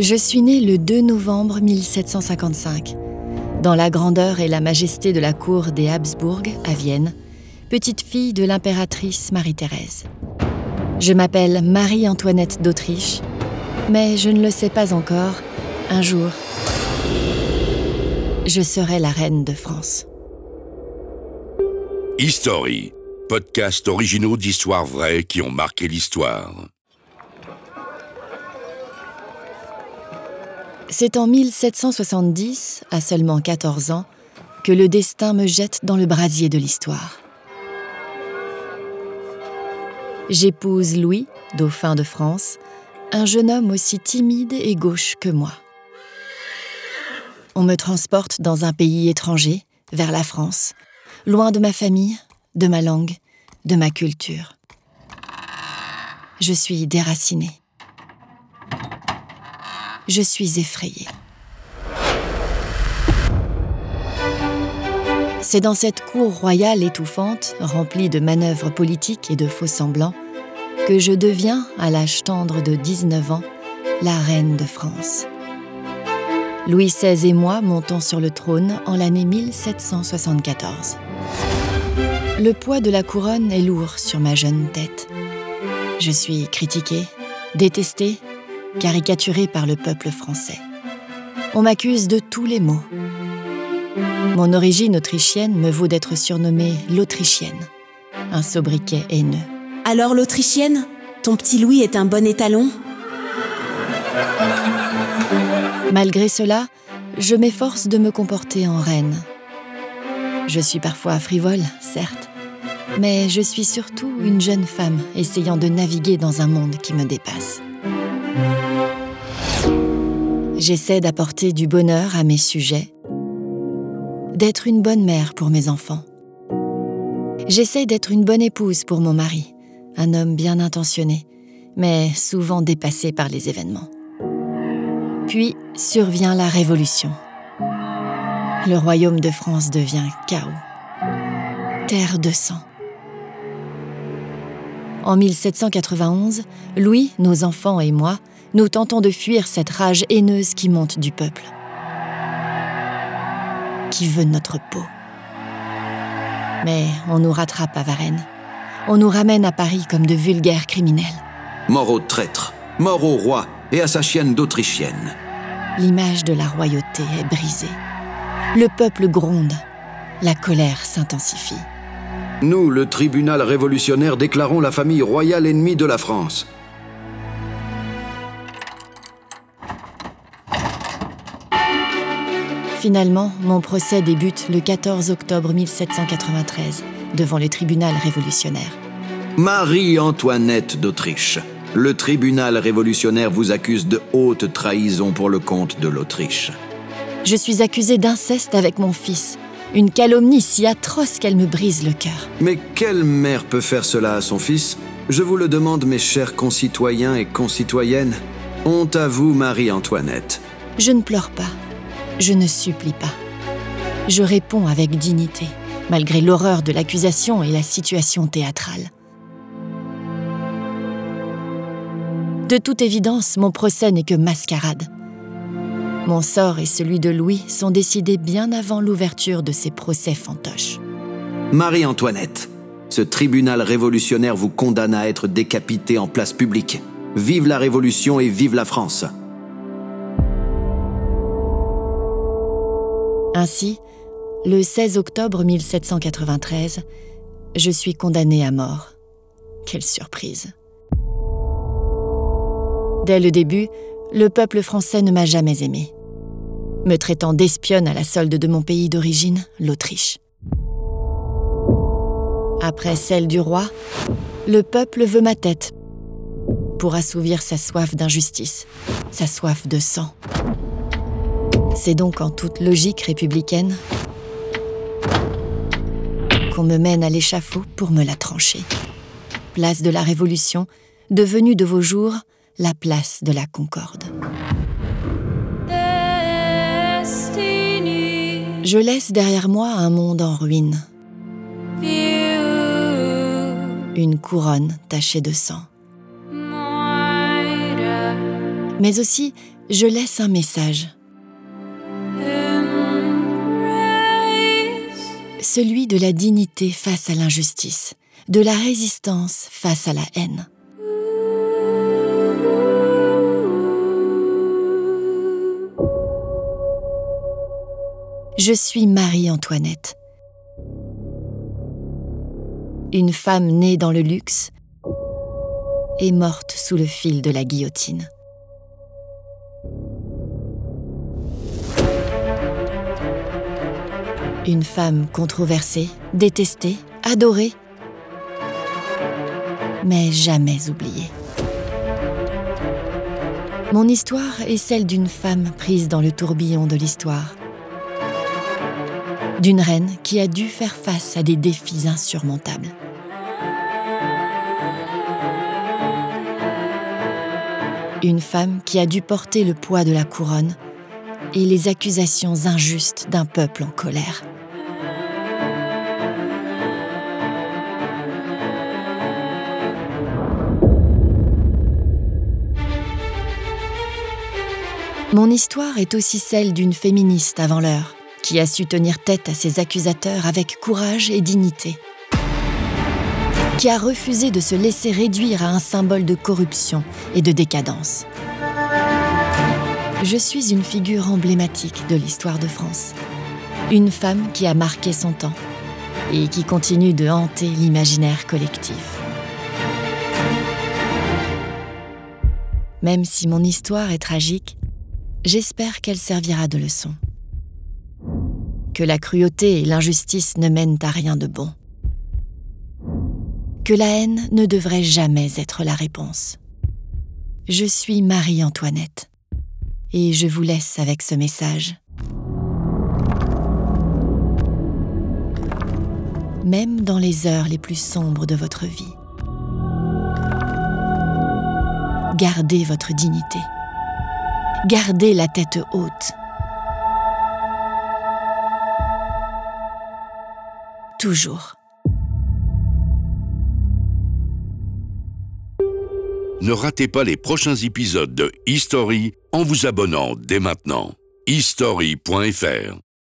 Je suis née le 2 novembre 1755, dans la grandeur et la majesté de la cour des Habsbourg à Vienne, petite fille de l'impératrice Marie-Thérèse. Je m'appelle Marie-Antoinette d'Autriche, mais je ne le sais pas encore, un jour, je serai la reine de France. History, podcast originaux d'histoires vraies qui ont marqué l'histoire. C'est en 1770, à seulement 14 ans, que le destin me jette dans le brasier de l'histoire. J'épouse Louis, dauphin de France, un jeune homme aussi timide et gauche que moi. On me transporte dans un pays étranger, vers la France, loin de ma famille, de ma langue, de ma culture. Je suis déracinée je suis effrayée. C'est dans cette cour royale étouffante, remplie de manœuvres politiques et de faux semblants, que je deviens, à l'âge tendre de 19 ans, la reine de France. Louis XVI et moi montons sur le trône en l'année 1774. Le poids de la couronne est lourd sur ma jeune tête. Je suis critiquée, détestée caricaturé par le peuple français. On m'accuse de tous les maux. Mon origine autrichienne me vaut d'être surnommée l'Autrichienne, un sobriquet haineux. Alors l'Autrichienne, ton petit Louis est un bon étalon? Malgré cela, je m'efforce de me comporter en reine. Je suis parfois frivole, certes, mais je suis surtout une jeune femme essayant de naviguer dans un monde qui me dépasse. J'essaie d'apporter du bonheur à mes sujets, d'être une bonne mère pour mes enfants. J'essaie d'être une bonne épouse pour mon mari, un homme bien intentionné, mais souvent dépassé par les événements. Puis survient la Révolution. Le royaume de France devient chaos, terre de sang. En 1791, Louis, nos enfants et moi, nous tentons de fuir cette rage haineuse qui monte du peuple, qui veut notre peau. Mais on nous rattrape à Varennes. On nous ramène à Paris comme de vulgaires criminels. Mort au traître, mort au roi et à sa chienne d'Autrichienne. L'image de la royauté est brisée. Le peuple gronde. La colère s'intensifie. Nous, le tribunal révolutionnaire, déclarons la famille royale ennemie de la France. Finalement, mon procès débute le 14 octobre 1793 devant le tribunal révolutionnaire. Marie-Antoinette d'Autriche, le tribunal révolutionnaire vous accuse de haute trahison pour le compte de l'Autriche. Je suis accusée d'inceste avec mon fils, une calomnie si atroce qu'elle me brise le cœur. Mais quelle mère peut faire cela à son fils? Je vous le demande, mes chers concitoyens et concitoyennes. Honte à vous, Marie-Antoinette. Je ne pleure pas. Je ne supplie pas. Je réponds avec dignité, malgré l'horreur de l'accusation et la situation théâtrale. De toute évidence, mon procès n'est que mascarade. Mon sort et celui de Louis sont décidés bien avant l'ouverture de ces procès fantoches. Marie-Antoinette, ce tribunal révolutionnaire vous condamne à être décapité en place publique. Vive la Révolution et vive la France. Ainsi, le 16 octobre 1793, je suis condamnée à mort. Quelle surprise. Dès le début, le peuple français ne m'a jamais aimée, me traitant d'espionne à la solde de mon pays d'origine, l'Autriche. Après celle du roi, le peuple veut ma tête pour assouvir sa soif d'injustice, sa soif de sang. C'est donc en toute logique républicaine qu'on me mène à l'échafaud pour me la trancher. Place de la Révolution, devenue de vos jours la place de la Concorde. Je laisse derrière moi un monde en ruine. Une couronne tachée de sang. Mais aussi je laisse un message. Celui de la dignité face à l'injustice, de la résistance face à la haine. Je suis Marie-Antoinette. Une femme née dans le luxe et morte sous le fil de la guillotine. Une femme controversée, détestée, adorée, mais jamais oubliée. Mon histoire est celle d'une femme prise dans le tourbillon de l'histoire. D'une reine qui a dû faire face à des défis insurmontables. Une femme qui a dû porter le poids de la couronne et les accusations injustes d'un peuple en colère. Mon histoire est aussi celle d'une féministe avant l'heure, qui a su tenir tête à ses accusateurs avec courage et dignité, qui a refusé de se laisser réduire à un symbole de corruption et de décadence. Je suis une figure emblématique de l'histoire de France, une femme qui a marqué son temps et qui continue de hanter l'imaginaire collectif. Même si mon histoire est tragique, j'espère qu'elle servira de leçon. Que la cruauté et l'injustice ne mènent à rien de bon. Que la haine ne devrait jamais être la réponse. Je suis Marie-Antoinette et je vous laisse avec ce message. Même dans les heures les plus sombres de votre vie, gardez votre dignité. Gardez la tête haute. Toujours. Ne ratez pas les prochains épisodes de History en vous abonnant dès maintenant. history.fr